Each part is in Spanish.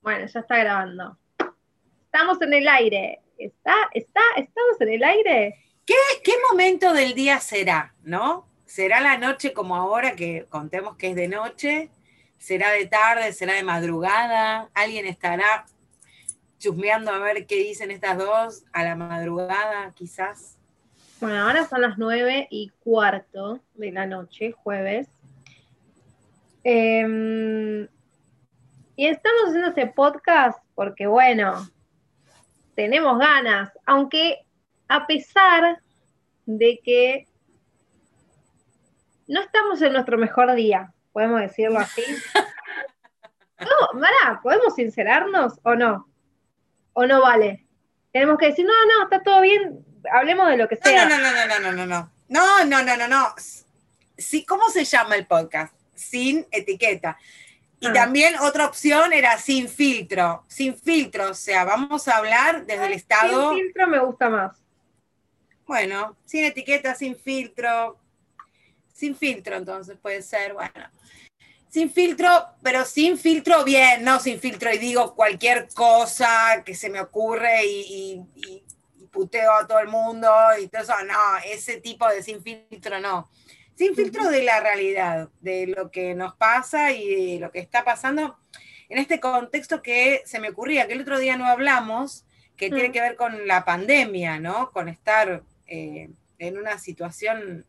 Bueno, ya está grabando. Estamos en el aire. ¿Está? ¿Está? ¿Estamos en el aire? ¿Qué, qué momento del día será, no? ¿Será la noche como ahora que contemos que es de noche? ¿Será de tarde? ¿Será de madrugada? ¿Alguien estará chusmeando a ver qué dicen estas dos a la madrugada, quizás? Bueno, ahora son las nueve y cuarto de la noche, jueves. Em, y estamos haciendo este podcast porque, bueno, tenemos ganas, aunque a pesar de que no estamos en nuestro mejor día, podemos decirlo así. No, Mara, ¿podemos sincerarnos o no? ¿O no vale? Tenemos que decir, no, no, está todo bien, hablemos de lo que sea. No, no, no, no, no, no, no. No, no, no, no, no. Sí, ¿Cómo se llama el podcast? Sin etiqueta. Y Ah. también otra opción era sin filtro, sin filtro, o sea, vamos a hablar desde el estado, Sin filtro me gusta más. bueno, sin etiqueta, sin filtro, sin filtro entonces puede ser, bueno, sin filtro, pero sin filtro bien, no sin filtro y digo cualquier cosa que se me ocurre y, y- y- y puteo a todo el mundo y todo eso, no, ese tipo de sin filtro no. Sin filtro de la realidad, de lo que nos pasa y de lo que está pasando en este contexto que se me ocurría, que el otro día no hablamos, que tiene Mm. que ver con la pandemia, ¿no? Con estar eh, en una situación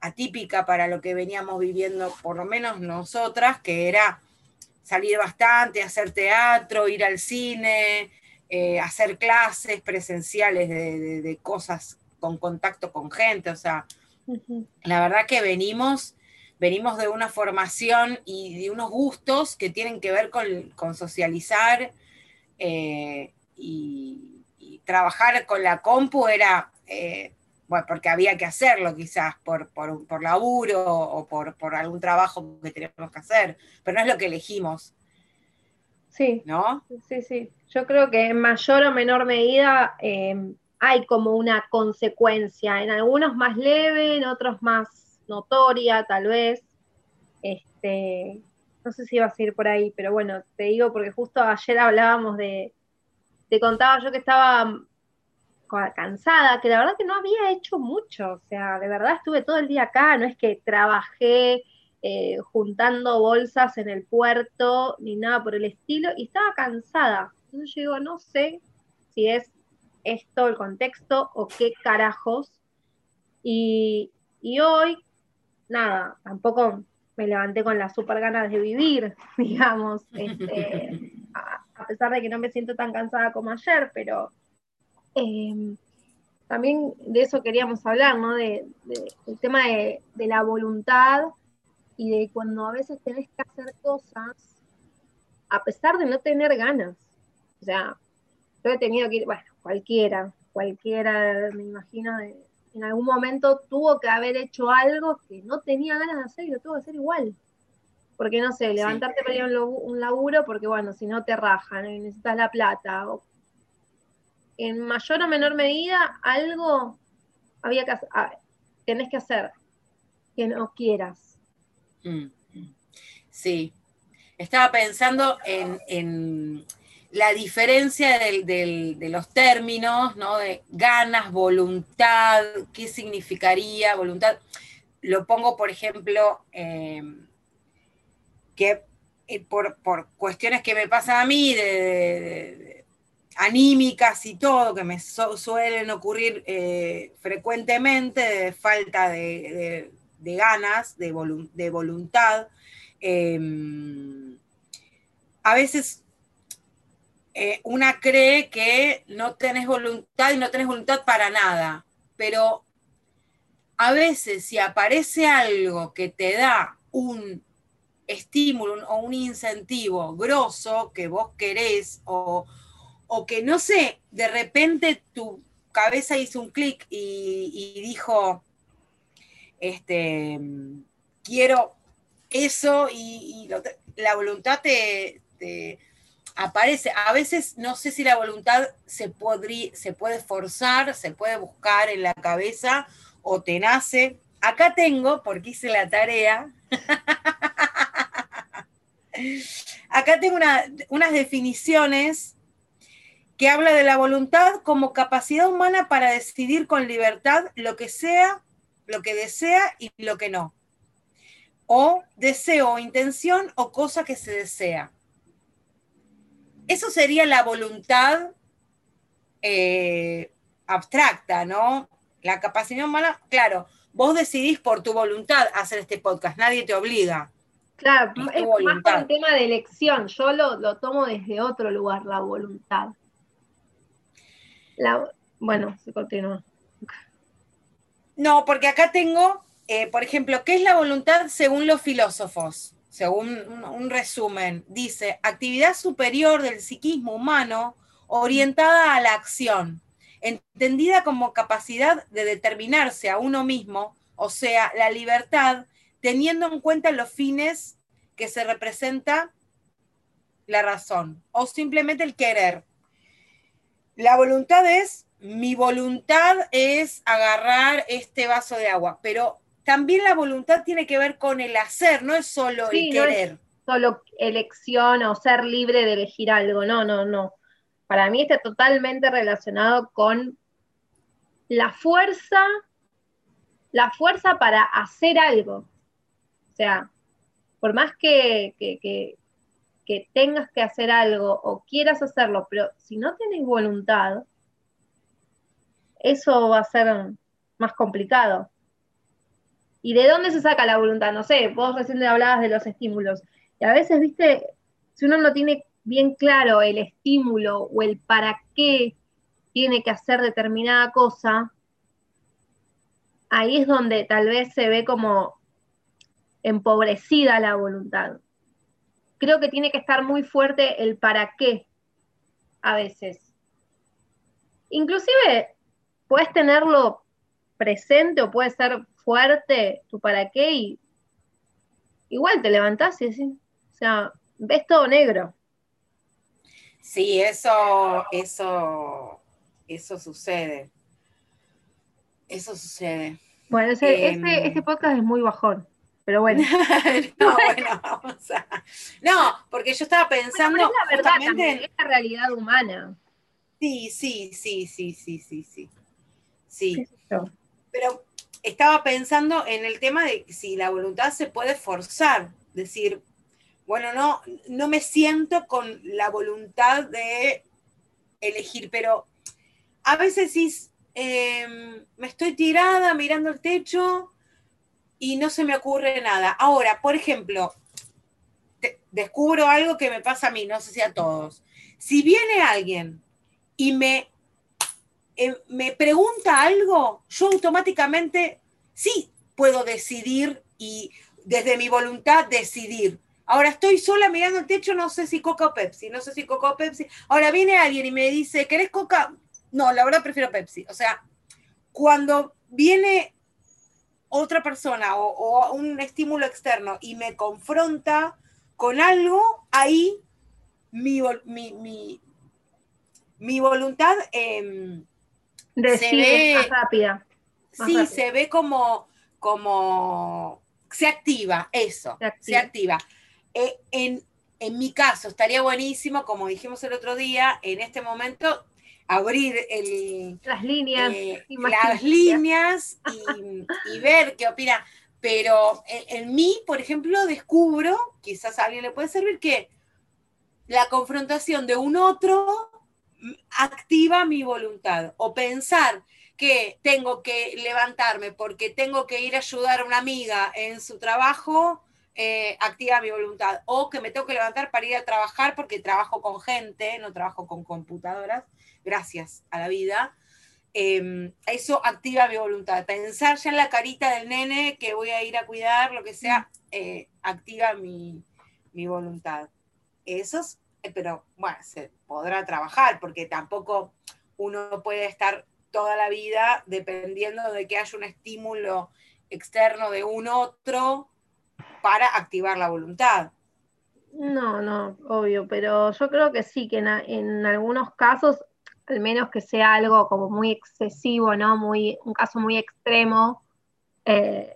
atípica para lo que veníamos viviendo, por lo menos nosotras, que era salir bastante, hacer teatro, ir al cine, eh, hacer clases presenciales de, de- de cosas con contacto con gente, o sea, La verdad que venimos, venimos de una formación y de unos gustos que tienen que ver con, con socializar eh, y, y trabajar con la compu era, eh, bueno, porque había que hacerlo quizás por, por, por laburo o por, por algún trabajo que teníamos que hacer, pero no es lo que elegimos, Sí, ¿no? sí, sí. Yo creo que en mayor o menor medida eh, hay como una consecuencia, en algunos más leve, en otros más notoria, tal vez. Este, no sé si ibas a ir por ahí, pero bueno, te digo porque justo ayer hablábamos de, te contaba yo que estaba ca- cansada, que la verdad que no había hecho mucho, o sea, de verdad estuve todo el día acá, no es que trabajé eh, juntando bolsas en el puerto ni nada por el estilo, y estaba cansada. Entonces yo digo, no sé si es esto el contexto o qué carajos. Y, y hoy, nada, tampoco me levanté con las super ganas de vivir, digamos, este, a, pesar de que no me siento tan cansada como ayer, pero eh, también de eso queríamos hablar, ¿no? De, del tema de, de la voluntad y de cuando a veces tenés que hacer cosas a pesar de no tener ganas. O sea, yo he tenido que ir, bueno, cualquiera, cualquiera, me imagino, en algún momento tuvo que haber hecho algo que no tenía ganas de hacer y lo tuvo que hacer igual. Porque no sé, levantarte para ir a un labu- un laburo, porque bueno, si no te rajan y necesitas la plata. o- en mayor o menor medida, algo había que hacer, tenés que hacer que no quieras. Mm. Sí. Estaba pensando en, en la diferencia de los términos, ¿no? De ganas, voluntad, qué significaría voluntad. Lo pongo, por ejemplo, eh, que eh, por, por cuestiones que me pasan a mí, de, anímicas y todo, que me su- suelen ocurrir eh, frecuentemente, de falta de, ganas, de, volun- de voluntad. eh, a veces eh, una cree que no tenés voluntad y no tenés voluntad para nada, pero a veces si aparece algo que te da un estímulo o un incentivo grosso que vos querés o, o que no sé, de repente tu cabeza hizo un clic y, dijo, este, quiero eso y, la voluntad te aparece. A veces no sé si la voluntad se, se puede forzar, se puede buscar en la cabeza o te nace. Acá tengo, porque hice la tarea, Acá tengo unas definiciones que habla de la voluntad como capacidad humana para decidir con libertad lo que sea, lo que desea y lo que no. O deseo intención o cosa que se desea. Eso sería la voluntad eh, abstracta, ¿no? La capacidad humana, claro, vos decidís por tu voluntad hacer este podcast, nadie te obliga. Claro, es, más por un tema de elección, yo lo, tomo desde otro lugar, la voluntad. bueno, se continúa. No, porque acá tengo, eh, por ejemplo, ¿qué es la voluntad según los filósofos? Según un, resumen, dice, actividad superior del psiquismo humano orientada a la acción, entendida como capacidad de determinarse a uno mismo, o sea, la libertad, teniendo en cuenta los fines que se representa la razón, o simplemente el querer. La voluntad es, mi voluntad es agarrar este vaso de agua, pero también la voluntad tiene que ver con el hacer, no es solo el querer. No es solo elección o ser libre de elegir algo, no, no, no. Para mí está totalmente relacionado con la fuerza, la fuerza para hacer algo. O sea, por más que, que, que tengas que hacer algo o quieras hacerlo, pero si no tienes voluntad, eso va a ser más complicado. ¿Y de dónde se saca la voluntad? No sé, vos recién hablabas de los estímulos. Y a veces, viste, si uno no tiene bien claro el estímulo o el para qué tiene que hacer determinada cosa, ahí es donde tal vez se ve como empobrecida la voluntad. Creo que tiene que estar muy fuerte el para qué a veces. Inclusive puedes tenerlo presente o puede ser fuerte tu para qué y igual te levantás y decís, o sea, ves todo negro. Sí, eso, eso, eso sucede. Eso sucede. Bueno, ese, em, este podcast es muy bajón, pero bueno. no, bueno, vamos a... No, porque yo estaba pensando. es la verdad, es la realidad humana. Sí, sí, sí, sí, sí, sí, sí. Sí. Pero estaba pensando en el tema de si la voluntad se puede forzar, decir, bueno, no, no me siento con la voluntad de elegir, pero a veces sí, em, me estoy tirada mirando el techo y no se me ocurre nada. Ahora, por ejemplo, descubro algo que me pasa a mí, no sé si a todos. Si viene alguien y me eh, me pregunta algo, yo automáticamente sí puedo decidir y desde mi voluntad decidir. Ahora estoy sola mirando el techo, no sé si Coca o Pepsi, no sé si Coca o Pepsi. Ahora viene alguien y me dice, ¿querés Coca? No, la verdad prefiero Pepsi. O sea, cuando viene otra persona o, un estímulo externo y me confronta con algo, ahí mi, mi, voluntad em, ve, más rápida. sí, se ve como, como, se activa, eso, se activa. Eh, en, mi caso, estaría buenísimo, como dijimos el otro día, en este momento, abrir el, las líneas, eh, las líneas y, ver qué opina. Pero en, en, mí, por ejemplo, descubro, quizás a alguien le puede servir, que la confrontación de un otro activa mi voluntad o pensar que tengo que levantarme porque tengo que ir a ayudar a una amiga en su trabajo, eh, activa mi voluntad. O que me tengo que levantar para ir a trabajar porque trabajo con gente, no trabajo con computadoras, gracias a la vida. Em, eso activa mi voluntad. Pensar ya en la carita del nene que voy a ir a cuidar, lo que sea, eh, activa mi, mi voluntad. Eso es eh, pero bueno, se podrá trabajar porque tampoco uno puede estar toda la vida dependiendo de que haya un estímulo externo de un otro para activar la voluntad. No, no, obvio, pero yo creo que sí, que en, algunos casos, al menos que sea algo como muy excesivo, ¿no? Muy, un caso muy extremo, eh,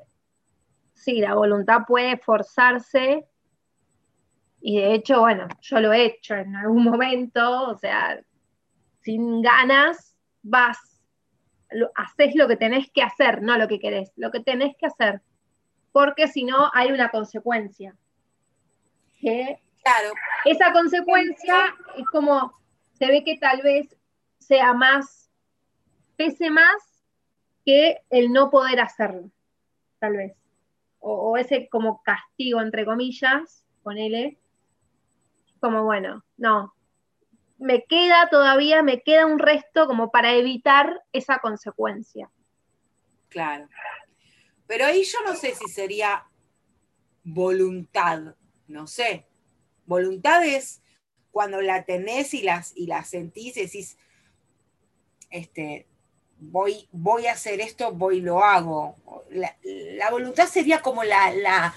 sí, la voluntad puede forzarse Y de hecho, bueno, yo lo he hecho en algún momento, o sea, sin ganas, vas, lo, haces lo que tenés que hacer, no lo que querés, lo que tenés que hacer, porque si no hay una consecuencia. claro. Esa consecuencia es como, se ve que tal vez sea más, pese más que el no poder hacerlo, tal vez. O, o ese como castigo, entre comillas, ponele, como bueno, no, me queda todavía, me queda un resto como para evitar esa consecuencia. Claro. Pero ahí yo no sé si sería voluntad, no sé. Voluntad es cuando la tenés y, las, y la sentís y decís, este, voy, voy a hacer esto, voy lo hago. La, voluntad sería como la, la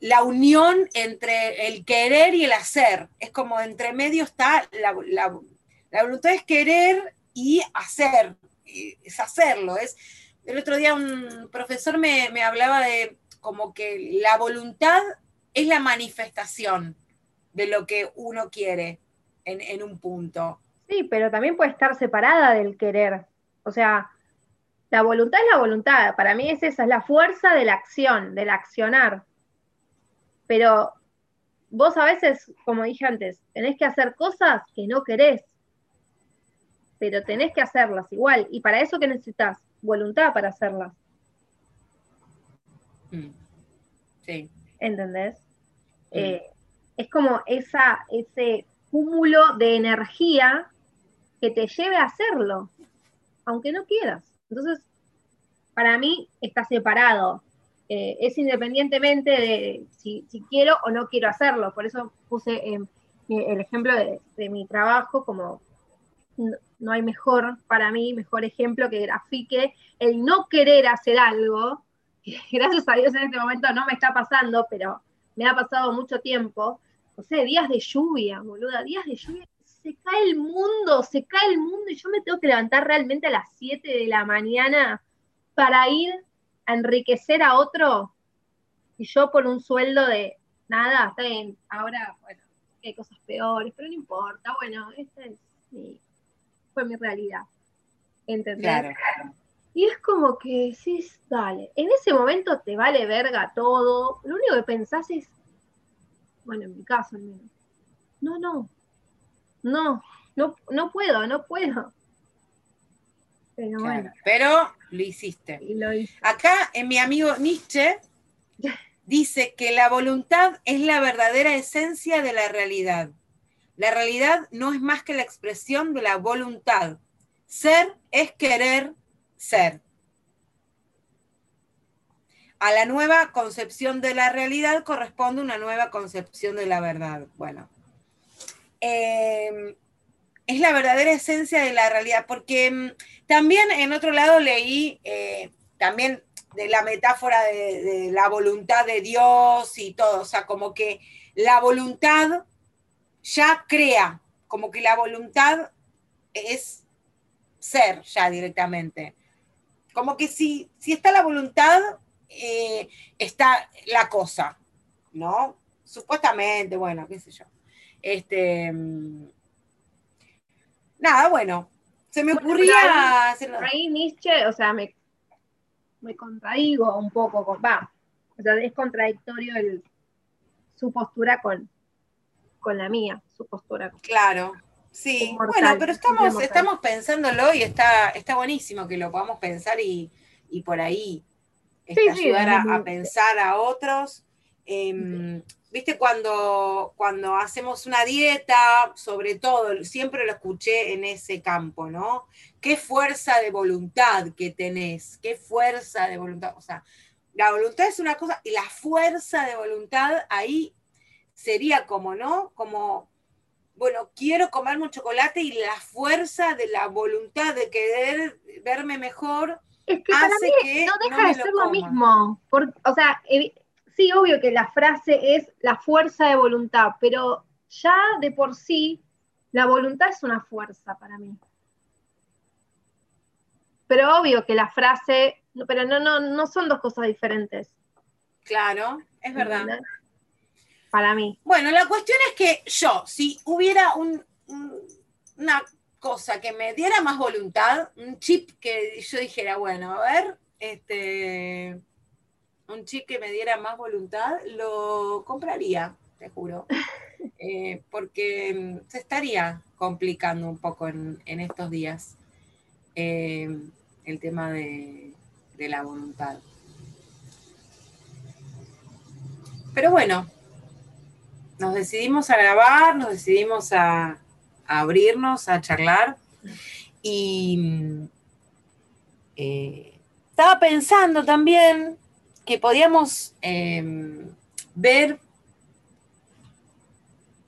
la unión entre el querer y el hacer. Es como entre medio está la, voluntad es querer y hacer, es hacerlo. Es, el otro día un profesor me, hablaba de como que la voluntad es la manifestación de lo que uno quiere en, en un punto. Sí, pero también puede estar separada del querer. O sea, la voluntad es la voluntad. Para mí es esa, es la fuerza de la acción, del accionar pero vos a veces, como dije antes, tenés que hacer cosas que no querés, pero tenés que hacerlas igual. Y para eso que necesitas voluntad para hacerlas. Mm. Sí. ¿Entendés? Mm. Eh, es como esa, ese cúmulo de energía que te lleve a hacerlo, aunque no quieras. Entonces, para mí está separado eh, es independientemente de si, quiero o no quiero hacerlo. Por eso puse eh, el ejemplo de, mi trabajo como no, hay mejor para mí, mejor ejemplo que grafique el no querer hacer algo, que gracias a Dios en este momento no me está pasando, pero me ha pasado mucho tiempo. No sé, días de lluvia, boluda, días de lluvia, se cae el mundo, se cae el mundo y yo me tengo que levantar realmente a las 7 de la mañana para ir enriquecer a otro y yo por un sueldo de nada, está bien, ahora, bueno, hay cosas peores, pero no importa, bueno, esta es mi, fue mi realidad. ¿Entendés? Y es como que sí, dale, en ese momento te vale verga todo, lo único que pensás es, bueno, en mi caso al menos, no, no, no, no, no puedo, no puedo. Pero bueno. Pero lo hiciste. Acá en mi amigo Nietzsche dice que la voluntad es la verdadera esencia de la realidad. La realidad no es más que la expresión de la voluntad. Ser es querer ser. A la nueva concepción de la realidad corresponde una nueva concepción de la verdad. Bueno, eh, es la verdadera esencia de la realidad, porque mm, también en otro lado leí eh, también de la metáfora de, la voluntad de Dios y todo, o sea, como que la voluntad ya crea, como que la voluntad es ser ya directamente. Como que si, si está la voluntad, eh, está la cosa, ¿no? Supuestamente, bueno, qué sé yo. Este, mm, nada, bueno, se me ocurría ahí, Nietzsche, o sea, me, me contradigo un poco, con, va, o sea, es contradictorio el, su postura con, con la mía, su postura. Claro, sí, bueno, pero estamos, estamos pensándolo y está, está buenísimo que lo podamos pensar y, por ahí este, ayudar a, pensar a otros. Em, viste, cuando, cuando hacemos una dieta, sobre todo, siempre lo escuché en ese campo, ¿no? Qué fuerza de voluntad que tenés, qué fuerza de voluntad. O sea, la voluntad es una cosa y la fuerza de voluntad ahí sería como, ¿no? Como, bueno, quiero comerme un chocolate y la fuerza de la voluntad de querer verme mejor es que hace que no deja de ser lo, mismo. o sea, sí, obvio que la frase es la fuerza de voluntad, pero ya de por sí la voluntad es una fuerza para mí. Pero obvio que la frase, pero no, no, no son dos cosas diferentes. Claro, es verdad. para mí. Bueno, la cuestión es que yo, si hubiera una cosa que me diera más voluntad, un chip que yo dijera, bueno, a ver, este, un chip que me diera más voluntad, lo compraría, te juro. Eh, porque mm, se estaría complicando un poco en, estos días eh, el tema de, la voluntad. Pero bueno, nos decidimos a grabar, nos decidimos a, abrirnos, a charlar y mm, eh, estaba pensando también que podíamos em, ver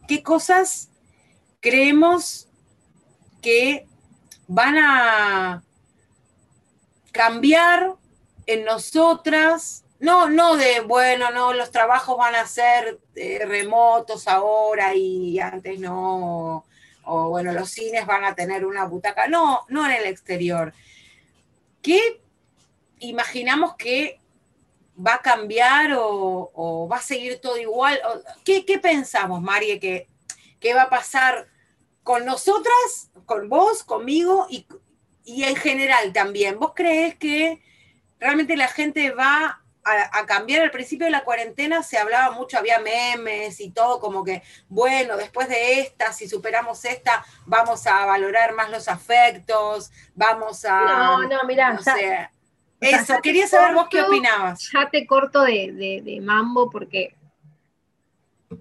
qué cosas creemos que van a cambiar en nosotras, no, no de, bueno, no, los trabajos van a ser eh, remotos ahora y antes no, o bueno, los cines van a tener una butaca, no, no en el exterior. ¿Qué imaginamos que va a cambiar o, va a seguir todo igual? ¿Qué, pensamos, Marie, que, va a pasar con nosotras, con vos, conmigo y, y en general también? ¿Vos crees que realmente la gente va a, cambiar. Al principio de la cuarentena se hablaba mucho, había memes y todo, como que, bueno, después de esta, si superamos esta, vamos a valorar más los afectos, vamos a... No, no, mira, eso, quería saber vos qué opinabas. Ya te corto de, mambo porque...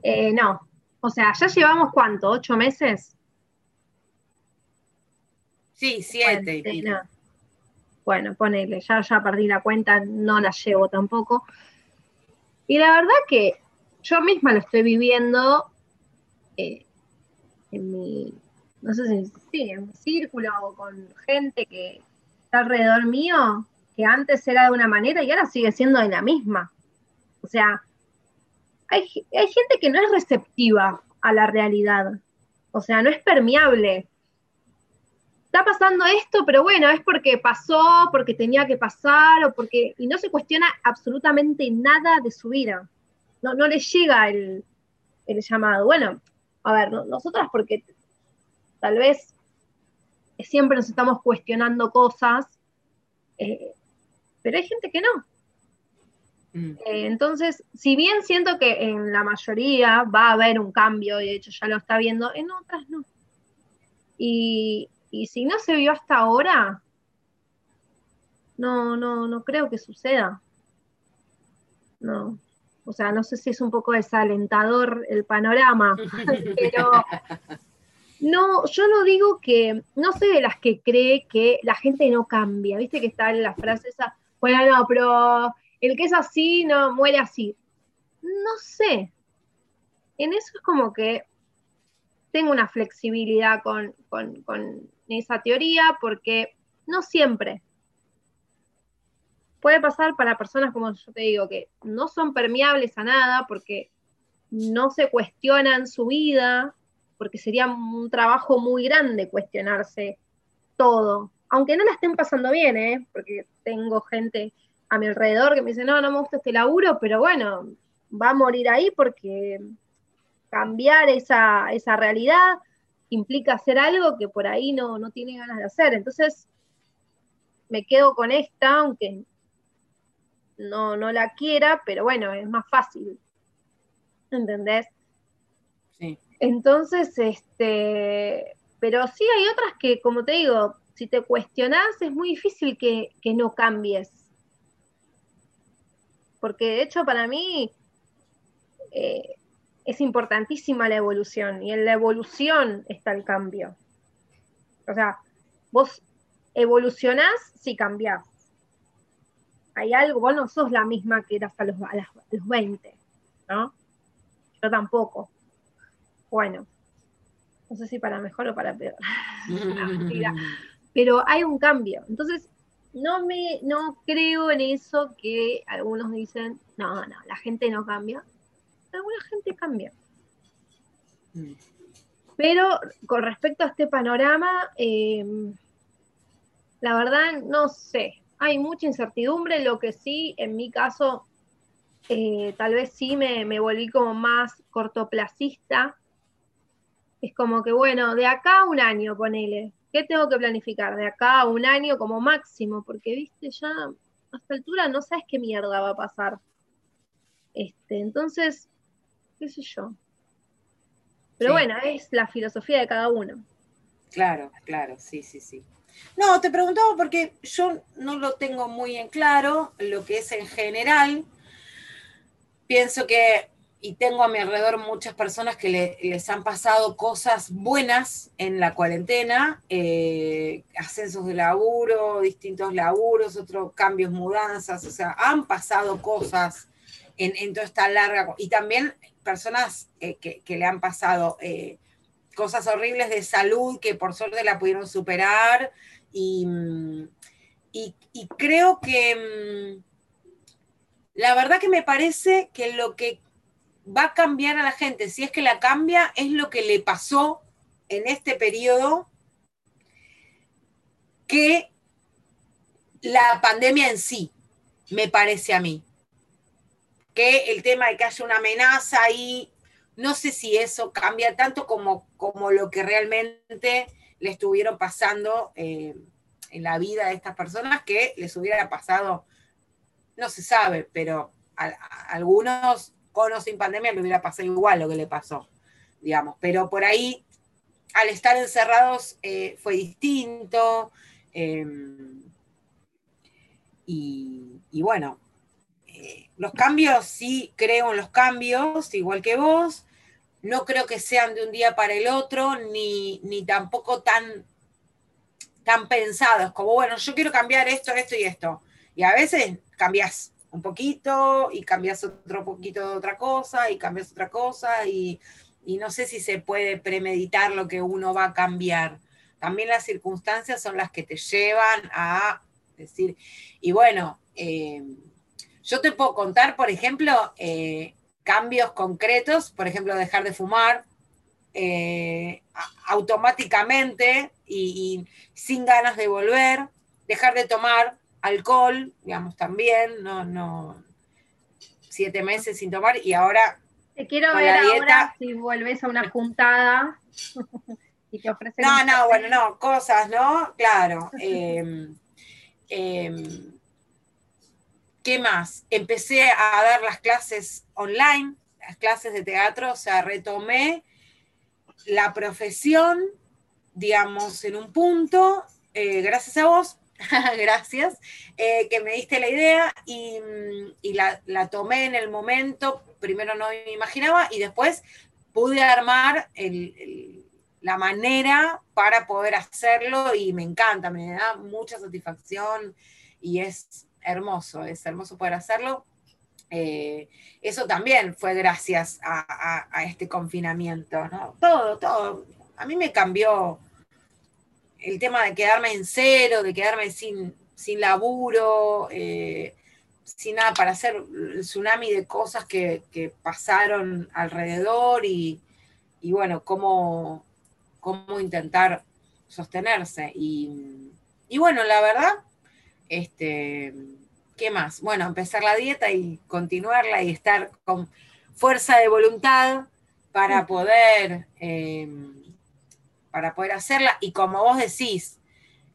Eh, no, o sea, ya llevamos cuánto, ocho meses. Sí, siete. Bueno, ponele, ya, ya perdí la cuenta, no la llevo tampoco. Y la verdad que yo misma lo estoy viviendo eh, en mi, no sé si, sí, en mi círculo o con gente que está alrededor mío, que antes era de una manera y ahora sigue siendo de la misma. O sea, hay, hay gente que no es receptiva a la realidad. O sea, no es permeable está pasando esto, pero bueno, es porque pasó, porque tenía que pasar, o porque, y no se cuestiona absolutamente nada de su vida. No, no le llega el, llamado. Bueno, a ver, nosotras porque tal vez siempre nos estamos cuestionando cosas, eh, pero hay gente que no. Mm. Eh, entonces, si bien siento que en la mayoría va a haber un cambio, y de hecho ya lo está viendo, en otras no. Y, y si no se vio hasta ahora, no, no, no creo que suceda. No. O sea, no sé si es un poco desalentador el panorama, pero no, yo no digo que, no sé de las que cree que la gente no cambia. Viste que está en la frase esa, bueno, no, pero el que es así no muere así. No sé. En eso es como que tengo una flexibilidad con, esa teoría porque no siempre. Puede pasar para personas, como yo te digo, que no son permeables a nada porque no se cuestionan su vida, porque sería un trabajo muy grande cuestionarse todo. Aunque no la estén pasando bien, ¿eh? porque tengo gente a mi alrededor que me dice, no, no me gusta este laburo, pero bueno, va a morir ahí porque cambiar esa, esa realidad implica hacer algo que por ahí no, no tiene ganas de hacer. Entonces, me quedo con esta, aunque no, no la quiera, pero bueno, es más fácil. ¿Entendés? Sí. Entonces, este, pero sí hay otras que, como te digo, si te cuestionás, es muy difícil que, que no cambies. Porque de hecho, para mí, eh, es importantísima la evolución y en la evolución está el cambio. O sea, vos evolucionás si cambiás. Hay algo, vos no sos la misma que eras a los, a los 20, ¿no? Yo tampoco. Bueno, no sé si para mejor o para peor. Pero hay un cambio. Entonces, no me no creo en eso que algunos dicen, no, no, la gente no cambia alguna gente cambia. Mm. Pero con respecto a este panorama, eh, la verdad no sé. Hay mucha incertidumbre, lo que sí, en mi caso, eh, tal vez sí me, me volví como más cortoplacista. Es como que, bueno, de acá a un año, ponele. ¿Qué tengo que planificar? De acá a un año como máximo, porque, viste, ya a esta altura no sabes qué mierda va a pasar. Este, entonces, qué sé yo. Pero bueno, es la filosofía de cada uno. Claro, claro, sí, sí, sí. No, te preguntaba porque yo no lo tengo muy en claro, lo que es en general. Pienso que, y tengo a mi alrededor muchas personas que les han pasado cosas buenas en la cuarentena, eh, ascensos de laburo, distintos laburos, otros cambios, mudanzas, o sea, han pasado cosas en, toda esta larga, y también personas eh, que, le han pasado eh, cosas horribles de salud que por suerte la pudieron superar, y, y, creo que mm, la verdad que me parece que lo que va a cambiar a la gente, si es que la cambia, es lo que le pasó en este periodo que la pandemia en sí, me parece a mí. Que el tema de que haya una amenaza ahí, no sé si eso cambia tanto como, como lo que realmente le estuvieron pasando eh, en la vida de estas personas, que les hubiera pasado, no se sabe, pero a, algunos con o sin pandemia le hubiera pasado igual lo que le pasó, digamos, pero por ahí, al estar encerrados, eh, fue distinto. Em, y, bueno, eh, los cambios, sí creo en los cambios, igual que vos. No creo que sean de un día para el otro, ni, ni tampoco tan, tan pensados, como, bueno, yo quiero cambiar esto, esto y esto. Y a veces cambias un poquito y cambias otro poquito de otra cosa y cambias otra cosa y, no sé si se puede premeditar lo que uno va a cambiar. También las circunstancias son las que te llevan a decir, y bueno, eh, yo te puedo contar, por ejemplo, eh, cambios concretos, por ejemplo, dejar de fumar eh, automáticamente y, sin ganas de volver, dejar de tomar alcohol, digamos, también, no, no, siete meses sin tomar y ahora... Te quiero ver ahora si vuelves a una juntada y te ofrecen... No, no, bueno, no, cosas, ¿no? Claro. eh, em, ¿Qué más? Empecé a dar las clases online, las clases de teatro, o sea, retomé la profesión, digamos, en un punto, eh, gracias a vos, gracias, eh, que me diste la idea y, la, tomé en el momento, primero no me imaginaba y después pude armar la manera para poder hacerlo y me encanta, me da mucha satisfacción y es hermoso, es hermoso poder hacerlo. Eh, eso también fue gracias a, este confinamiento. Todo, todo. A mí me cambió el tema de quedarme en cero, de quedarme sin, sin laburo, eh, sin nada para hacer el tsunami de cosas que, pasaron alrededor y, bueno, cómo, cómo intentar sostenerse. Y, y bueno, la verdad, este, ¿Qué más? Bueno, empezar la dieta y continuarla y estar con fuerza de voluntad para poder, em, para poder hacerla. Y como vos decís,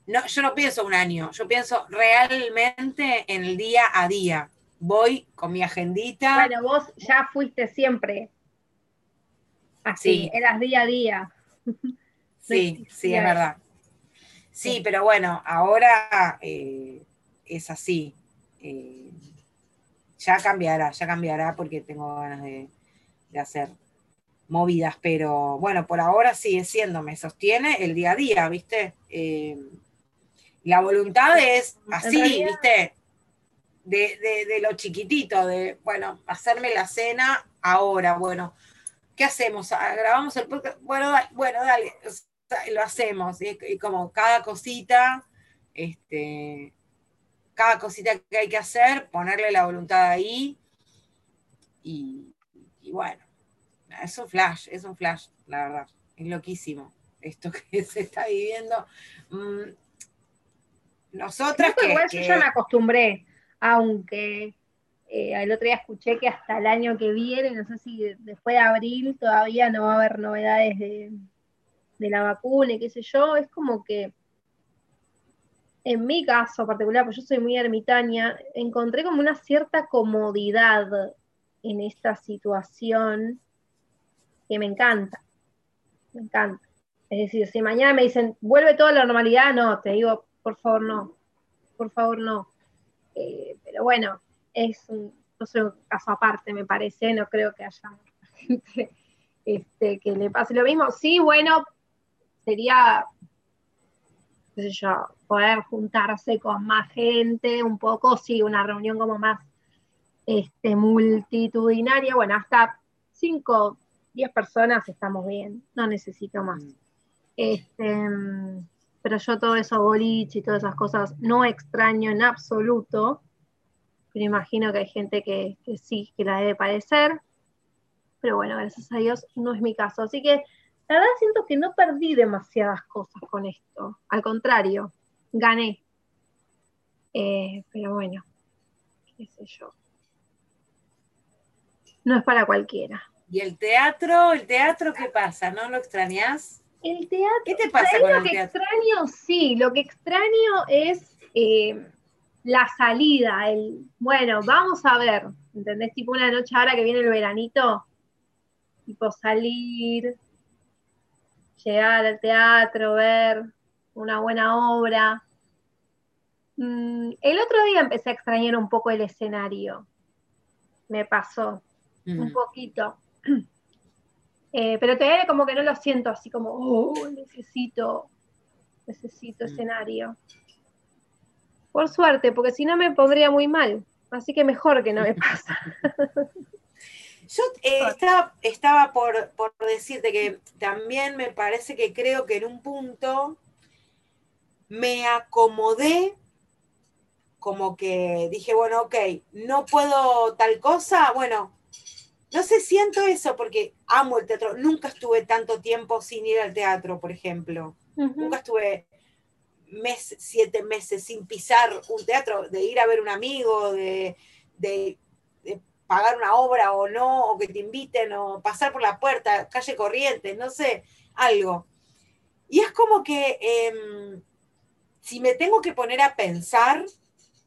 no, yo no pienso un año, yo pienso realmente en el día a día. Voy con mi agendita. Bueno, vos ya fuiste siempre así, eras día a día. Sí, sí, es verdad. Sí, pero bueno, ahora eh, es así. Eh, ya cambiará, ya cambiará porque tengo ganas de, hacer movidas, pero bueno, por ahora sigue siendo, me sostiene el día a día, ¿viste? Eh, la voluntad es así, ¿viste? De, lo chiquitito, de, bueno, hacerme la cena ahora, bueno, ¿qué hacemos? ¿Grabamos el podcast? Bueno, bueno, dale, lo hacemos, y como cada cosita, este, cada cosita que hay que hacer, ponerle la voluntad ahí. Y, bueno, es un flash, es un flash, la verdad. Es loquísimo esto que se está viviendo. Mm, nosotras que, igual yo ya me acostumbré, aunque Eh, el otro día escuché que hasta el año que viene, no sé si después de abril todavía no va a haber novedades de, de la vacuna y qué sé yo. Es como que en mi caso particular, pues yo soy muy ermitaña, encontré como una cierta comodidad en esta situación que me encanta, me encanta. Es decir, si mañana me dicen, vuelve toda la normalidad, no, te digo, por favor, no, por favor, no. Eh, pero bueno, es un, caso aparte, me parece, no creo que haya gente este, que le pase lo mismo. Sí, bueno, sería qué sé yo, poder juntarse con más gente, un poco, sí, una reunión como más este, multitudinaria, bueno, hasta 5, 10 personas estamos bien, no necesito más. Mm. Este, pero yo todo eso, boliche y todas esas cosas, no extraño en absoluto, pero imagino que hay gente que, que sí, que la debe padecer, pero bueno, gracias a Dios no es mi caso. Así que la verdad siento que no perdí demasiadas cosas con esto. Al contrario, gané. Eh, pero bueno, qué sé yo. No es para cualquiera. ¿Y el teatro? ¿El teatro qué pasa? ¿No lo extrañas? El teatro. ¿Qué te pasa con lo que extraño? Sí, lo que extraño es eh, la salida, el, bueno, vamos a ver, ¿entendés? Tipo una noche ahora que viene el veranito, tipo salir, llegar al teatro, ver una buena obra. Mm, el otro día empecé a extrañar un poco el escenario. Me pasó un poquito. Eh, pero todavía como que no lo siento así como, oh, necesito, necesito escenario. Por suerte, porque si no me pondría muy mal. Así que mejor que no me pasa. Yo eh, estaba, estaba por, decirte que también me parece que creo que en un punto me acomodé, como que dije, bueno, ok, no puedo tal cosa, bueno, no sé, siento eso porque amo el teatro. Nunca estuve tanto tiempo sin ir al teatro, por ejemplo. Nunca estuve mes, siete meses sin pisar un teatro, de ir a ver un amigo, de, de pagar una obra o no, o que te inviten, o pasar por la puerta, calle corriente, no sé, algo. Y es como que em, si me tengo que poner a pensar,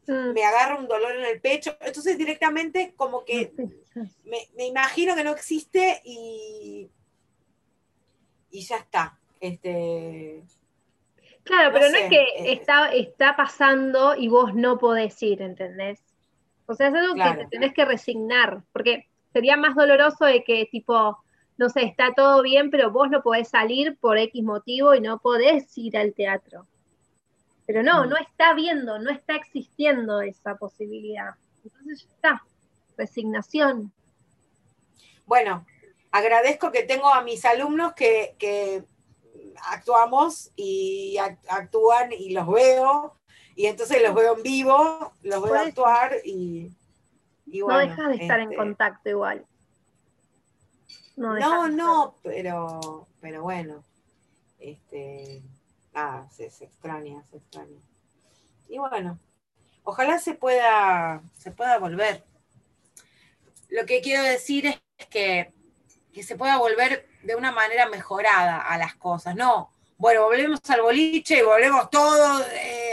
mm. me agarra un dolor en el pecho, entonces directamente como que me, imagino que no existe y, y ya está. Este, claro, pero no es que eh, está, está pasando y vos no podés ir, ¿entendés? O sea, es algo que te tenés que resignar, porque sería más doloroso de que tipo, no sé, está todo bien, pero vos no podés salir por X motivo y no podés ir al teatro. Pero no, mm. no está viendo, no está existiendo esa posibilidad. Entonces ya está, resignación. Bueno, agradezco que tengo a mis alumnos que, actuamos y actúan y los veo y entonces los veo en vivo, los veo actuar y, No dejas de estar en este contacto igual. No, no, pero, pero bueno, este, nada, se, extraña, se extraña. Y bueno, ojalá se pueda, se pueda volver. Lo que quiero decir es que, que se pueda volver de una manera mejorada a las cosas, no, bueno, volvemos al boliche y volvemos todos eh,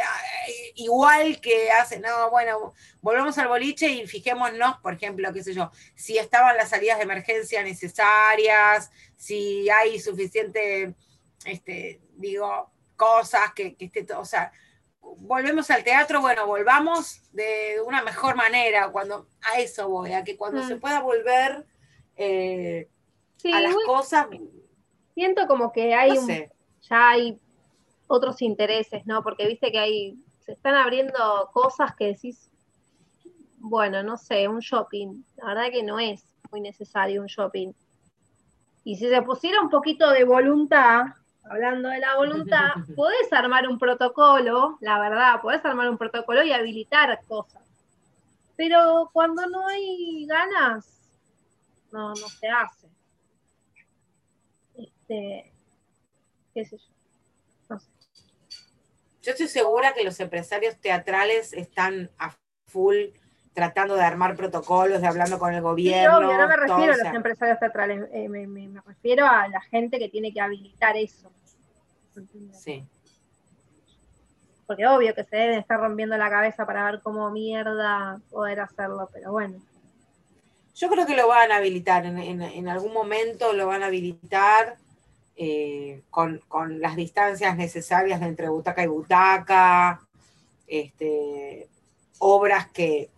igual que hace, no, bueno, volvemos al boliche y fijémonos, por ejemplo, qué sé yo, si estaban las salidas de emergencia necesarias, si hay suficiente, este, digo, cosas que, que esté, o sea, volvemos al teatro, bueno, volvamos de una mejor manera, cuando a eso voy, a que cuando se mm. pueda volver eh, a las cosas. Siento como que hay un, ya hay otros intereses, ¿no? Porque viste que hay, se están abriendo cosas que decís, bueno, no sé, un shopping. La verdad que no es muy necesario un shopping. Y si se pusiera un poquito de voluntad, hablando de la voluntad, podés armar un protocolo, la verdad, podés armar un protocolo y habilitar cosas. Pero cuando no hay ganas, no, no se hace. Este, yo. estoy segura que los empresarios teatrales están a full tratando de armar protocolos, de hablando con el gobierno. no me refiero a los empresarios teatrales, eh, me, refiero a la gente que tiene que habilitar eso. Sí. Porque obvio que se deben estar rompiendo la cabeza para ver cómo mierda poder hacerlo, pero bueno. Yo creo que lo van a habilitar, en, algún momento lo van a habilitar eh, con, las distancias necesarias entre butaca y butaca, este, obras que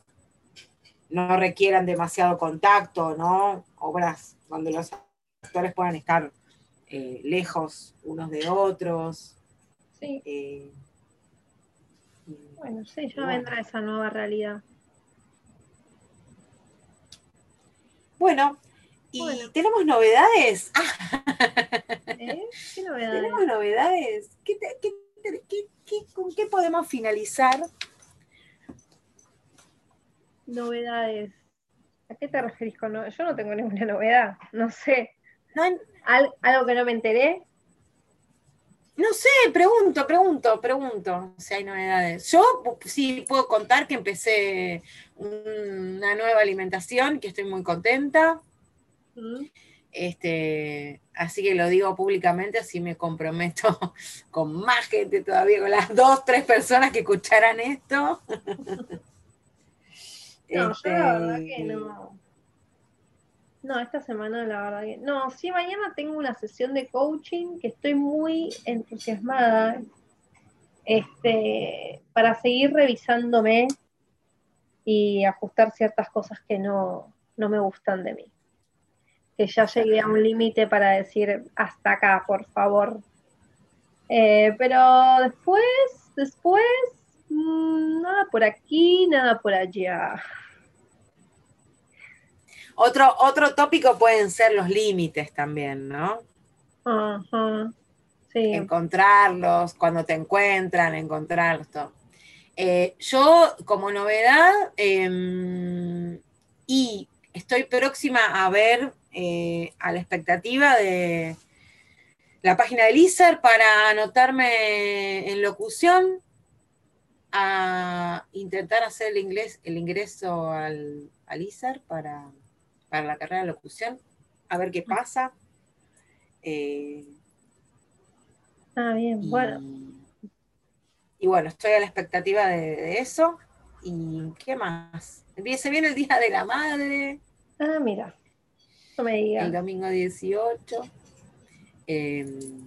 no requieran demasiado contacto, ¿no? Obras donde los actores puedan estar eh, lejos unos de otros. Sí. Eh, bueno, sí, ya vendrá esa nueva realidad. bueno, y tenemos novedades. ¿Eh? ¿Qué novedades? Tenemos novedades. ¿Con qué podemos finalizar? Novedades. ¿A qué te referís con novedades? Yo no tengo ninguna novedad, no sé. ¿Algo que no me enteré? No sé, pregunto, pregunto, pregunto si hay novedades. Yo sí puedo contar que empecé una nueva alimentación, que estoy muy contenta. Este, así que lo digo públicamente, así me comprometo con más gente todavía, con las dos, tres personas que escucharan esto. No, yo la verdad que no. No, esta semana la verdad que. No, sí, mañana tengo una sesión de coaching que estoy muy entusiasmada. Este, para seguir revisándome y ajustar ciertas cosas que no, no me gustan de mí que ya llegué a un límite para decir hasta acá, por favor. Eh, pero después, después, nada por aquí, nada por allá. Otro, otro tópico pueden ser los límites también, ¿no? Ajá. Sí. Encontrarlos, cuando te encuentran, encontrarlos, todo. Eh, yo, como novedad, em, y estoy próxima a ver eh, a la expectativa de la página de ISER para anotarme en locución, a intentar hacer el, inglés, el ingreso al, al ISER para, la carrera de locución, a ver qué pasa. Eh, ah, bien, bueno. Y bueno, estoy a la expectativa de, eso. ¿Y qué más? Se viene el Día de la Madre. Ah, mira. El domingo 18. Em,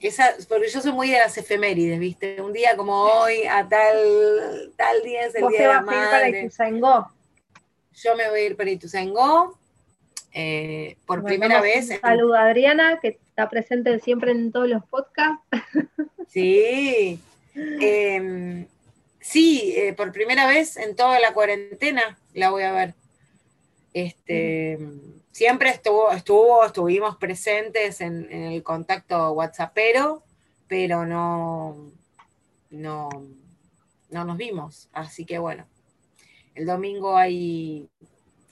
esa, porque yo soy muy de las efemérides, ¿viste? Un día como hoy, a tal, tal día es el día de la madre. Para yo me voy a ir para Ituzaingó. Eh, por primera vez. Un a Adriana, que está presente siempre en todos los podcasts. Sí. Em, sí, eh, por primera vez en toda la cuarentena la voy a ver. Este siempre estuvo, estuvo, estuvimos presentes en, el contacto WhatsAppero, pero no, no, no nos vimos. Así que bueno, el domingo hay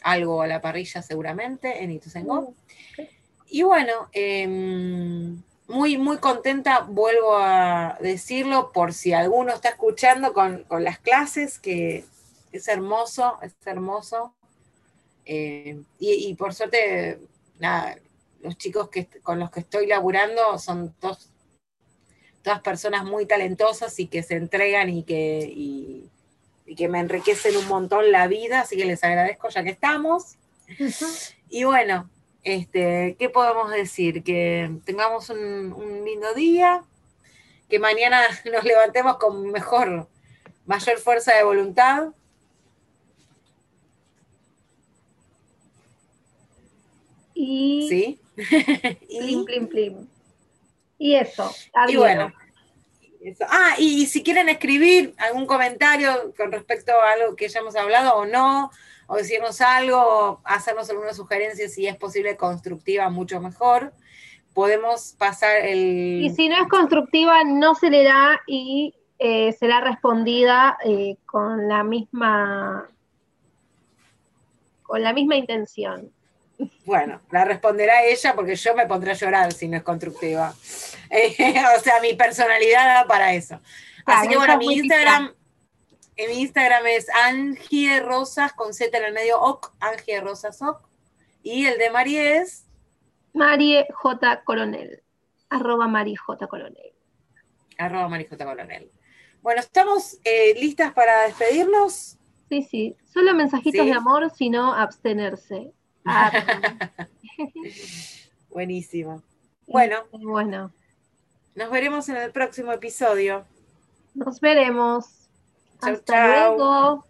algo a la parrilla seguramente en Ituzaingó. Mm, y bueno, em, muy, muy contenta, vuelvo a decirlo, por si alguno está escuchando con, con las clases, que es hermoso, es hermoso eh, y, por suerte, nada, los chicos que, con los que estoy laburando son todos, todas personas muy talentosas y que se entregan y que, y, que me enriquecen un montón la vida, así que les agradezco ya que estamos. Y bueno, este, ¿qué podemos decir? Que tengamos un, un, lindo día, que mañana nos levantemos con mejor, mayor fuerza de voluntad y ¿Sí? plim, plim, plim. Y eso. Y bueno. Ah, y, si quieren escribir algún comentario con respecto a algo que ya hemos hablado o no, o decirnos algo, hacernos alguna sugerencia si es posible constructiva, mucho mejor. Podemos pasar el... Y si no es constructiva, no se leerá y eh, será respondida eh, con la misma con la misma intención. Bueno, la responderá ella porque yo me pondré a llorar si no es constructiva. Eh, o sea, mi personalidad da para eso. Así que bueno, mi Instagram, En mi Instagram es Angie Rosas con Z en el medio, OC, Angie Rosas OC. Y el de Mari es. Marie J. Coronel. Arroba Mari J. Coronel. Arroba Mari J. Coronel. Bueno, ¿estamos eh, listas para despedirnos? Sí, sí. Solo mensajitos de amor, sino abstenerse. Ah, Buenísimo. Bueno. Bueno. Nos veremos en el próximo episodio. Nos veremos. Hasta luego.